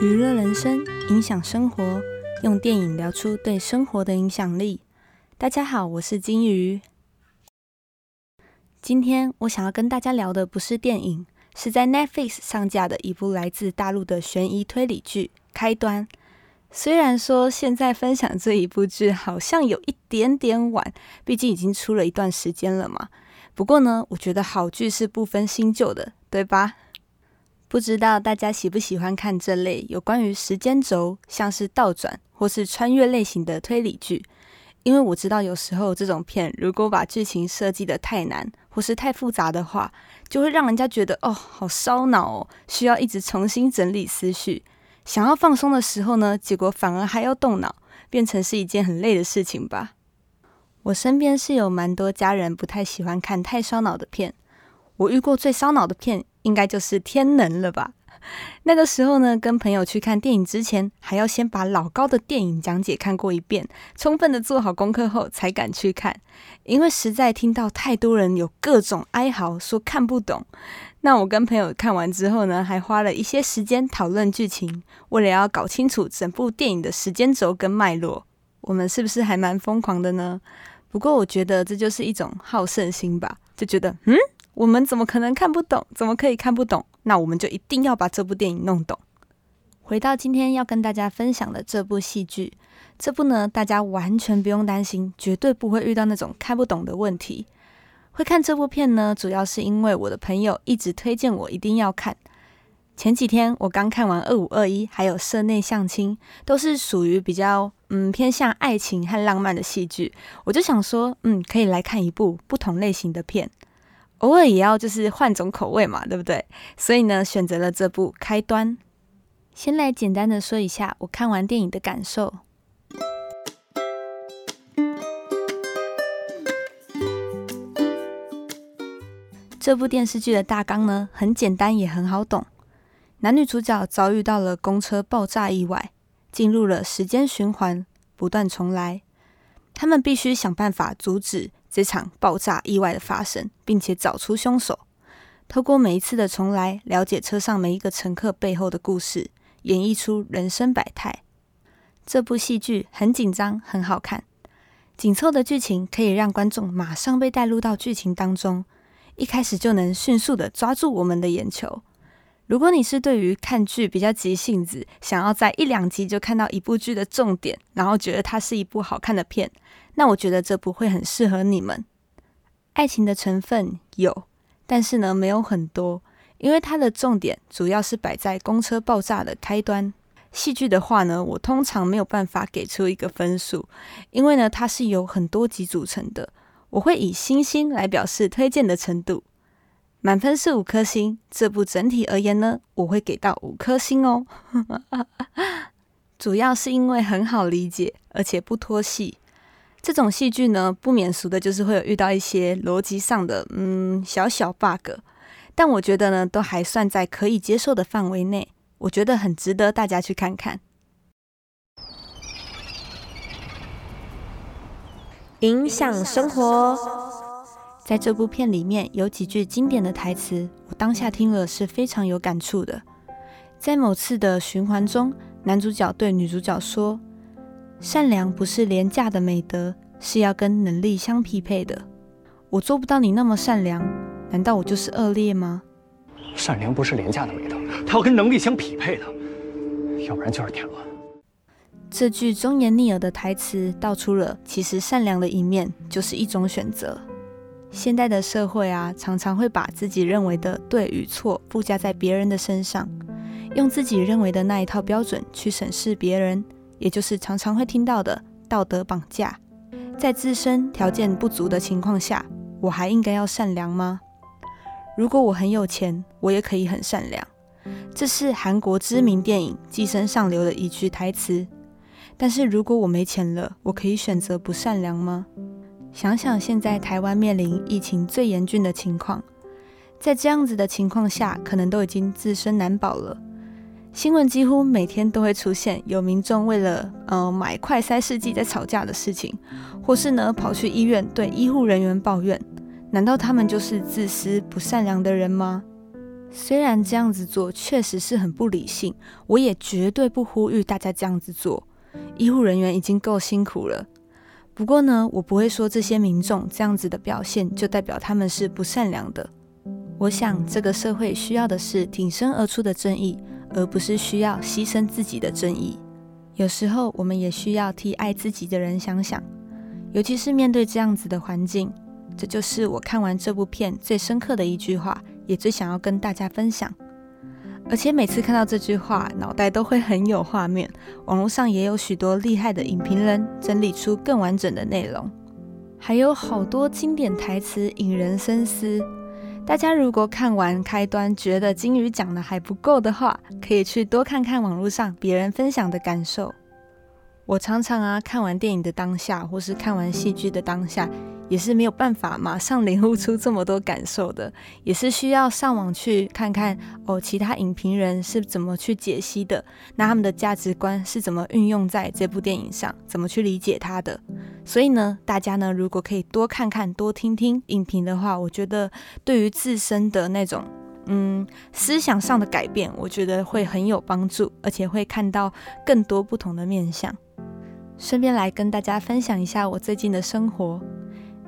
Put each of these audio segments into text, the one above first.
娱乐人生，影响生活，用电影聊出对生活的影响力。大家好，我是金鱼。今天我想要跟大家聊的不是电影，是在 Netflix 上架的一部来自大陆的悬疑推理剧《开端》。虽然说现在分享这一部剧好像有一点点晚，毕竟已经出了一段时间了嘛。不过呢，我觉得好剧是不分新旧的，对吧？不知道大家喜不喜欢看这类有关于时间轴，像是倒转或是穿越类型的推理剧？因为我知道有时候这种片如果把剧情设计的太难或是太复杂的话，就会让人家觉得哦，好烧脑哦，需要一直重新整理思绪。想要放松的时候呢，结果反而还要动脑，变成是一件很累的事情吧。我身边是有蛮多家人不太喜欢看太烧脑的片。我遇过最烧脑的片，应该就是《天能》了吧？那个时候呢，跟朋友去看电影之前，还要先把老高的电影讲解看过一遍，充分的做好功课后才敢去看。因为实在听到太多人有各种哀嚎，说看不懂。那我跟朋友看完之后呢，还花了一些时间讨论剧情，为了要搞清楚整部电影的时间轴跟脉络。我们是不是还蛮疯狂的呢？不过我觉得这就是一种好胜心吧，就觉得嗯，我们怎么可能看不懂？怎么可以看不懂？那我们就一定要把这部电影弄懂。回到今天要跟大家分享的这部戏剧，这部呢，大家完全不用担心，绝对不会遇到那种看不懂的问题。会看这部片呢，主要是因为我的朋友一直推荐我一定要看。前几天我刚看完《二五二一》，还有《社内相亲》，都是属于比较嗯偏向爱情和浪漫的戏剧。我就想说，嗯，可以来看一部不同类型的片，偶尔也要就是换种口味嘛，对不对？所以呢，选择了这部《开端》。先来简单的说一下我看完电影的感受。这部电视剧的大纲呢，很简单也很好懂。男女主角遭遇到了公车爆炸意外，进入了时间循环，不断重来。他们必须想办法阻止这场爆炸意外的发生，并且找出凶手。透过每一次的重来，了解车上每一个乘客背后的故事，演绎出人生百态。这部戏剧很紧张，很好看。紧凑的剧情可以让观众马上被带入到剧情当中，一开始就能迅速的抓住我们的眼球。如果你是对于看剧比较急性子，想要在一两集就看到一部剧的重点，然后觉得它是一部好看的片，那我觉得这部会很适合你们。爱情的成分有，但是呢没有很多，因为它的重点主要是摆在公车爆炸的开端。戏剧的话呢，我通常没有办法给出一个分数，因为呢它是由很多集组成的，我会以星星来表示推荐的程度。满分是五颗星，这部整体而言呢，我会给到五颗星哦。主要是因为很好理解，而且不拖戏。这种戏剧呢，不免俗的就是会有遇到一些逻辑上的嗯小小 bug，但我觉得呢，都还算在可以接受的范围内。我觉得很值得大家去看看。影响生活。在这部片里面有几句经典的台词，我当下听了是非常有感触的。在某次的循环中，男主角对女主角说：“善良不是廉价的美德，是要跟能力相匹配的。我做不到你那么善良，难道我就是恶劣吗？”善良不是廉价的美德，它要跟能力相匹配的，要不然就是添乱。这句忠言逆耳的台词道出了，其实善良的一面就是一种选择。现代的社会啊，常常会把自己认为的对与错附加在别人的身上，用自己认为的那一套标准去审视别人，也就是常常会听到的道德绑架。在自身条件不足的情况下，我还应该要善良吗？如果我很有钱，我也可以很善良。这是韩国知名电影《寄生上流》的一句台词。但是如果我没钱了，我可以选择不善良吗？想想现在台湾面临疫情最严峻的情况，在这样子的情况下，可能都已经自身难保了。新闻几乎每天都会出现有民众为了呃买快筛试剂在吵架的事情，或是呢跑去医院对医护人员抱怨。难道他们就是自私不善良的人吗？虽然这样子做确实是很不理性，我也绝对不呼吁大家这样子做。医护人员已经够辛苦了。不过呢，我不会说这些民众这样子的表现就代表他们是不善良的。我想这个社会需要的是挺身而出的正义，而不是需要牺牲自己的正义。有时候我们也需要替爱自己的人想想，尤其是面对这样子的环境。这就是我看完这部片最深刻的一句话。也最想要跟大家分享，而且每次看到这句话，脑袋都会很有画面。网络上也有许多厉害的影评人整理出更完整的内容，还有好多经典台词引人深思。大家如果看完开端觉得金鱼讲的还不够的话，可以去多看看网络上别人分享的感受。我常常啊，看完电影的当下，或是看完戏剧的当下。也是没有办法马上领悟出这么多感受的，也是需要上网去看看哦，其他影评人是怎么去解析的，那他们的价值观是怎么运用在这部电影上，怎么去理解它的。所以呢，大家呢如果可以多看看、多听听影评的话，我觉得对于自身的那种嗯思想上的改变，我觉得会很有帮助，而且会看到更多不同的面相。顺便来跟大家分享一下我最近的生活。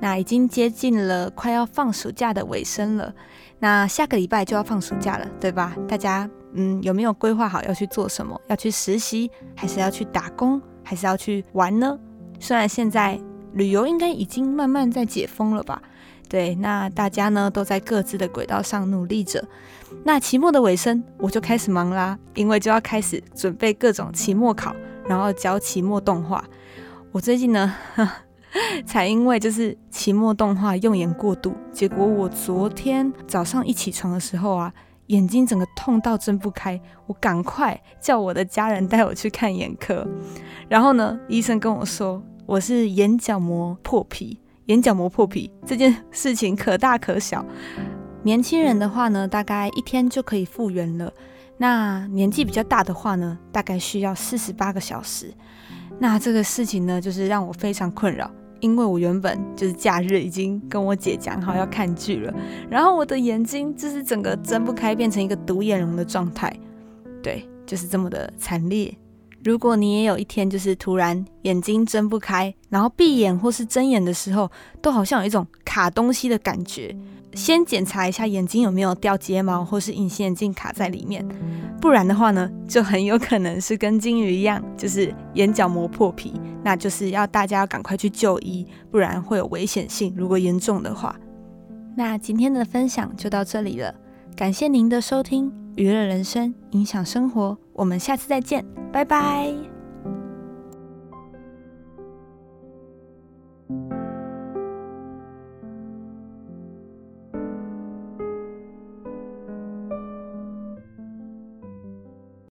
那已经接近了快要放暑假的尾声了，那下个礼拜就要放暑假了，对吧？大家嗯有没有规划好要去做什么？要去实习，还是要去打工，还是要去玩呢？虽然现在旅游应该已经慢慢在解封了吧？对，那大家呢都在各自的轨道上努力着。那期末的尾声我就开始忙啦，因为就要开始准备各种期末考，然后教期末动画。我最近呢。才因为就是期末动画用眼过度，结果我昨天早上一起床的时候啊，眼睛整个痛到睁不开，我赶快叫我的家人带我去看眼科。然后呢，医生跟我说我是眼角膜破皮，眼角膜破皮这件事情可大可小。年轻人的话呢，大概一天就可以复原了；那年纪比较大的话呢，大概需要四十八个小时。那这个事情呢，就是让我非常困扰。因为我原本就是假日已经跟我姐讲好要看剧了，然后我的眼睛就是整个睁不开，变成一个独眼龙的状态，对，就是这么的惨烈。如果你也有一天就是突然眼睛睁不开，然后闭眼或是睁眼的时候，都好像有一种卡东西的感觉。先检查一下眼睛有没有掉睫毛或是隐形眼镜卡在里面，不然的话呢，就很有可能是跟金鱼一样，就是眼角膜破皮，那就是要大家要赶快去就医，不然会有危险性。如果严重的话，那今天的分享就到这里了，感谢您的收听，娱乐人生，影响生活，我们下次再见，拜拜。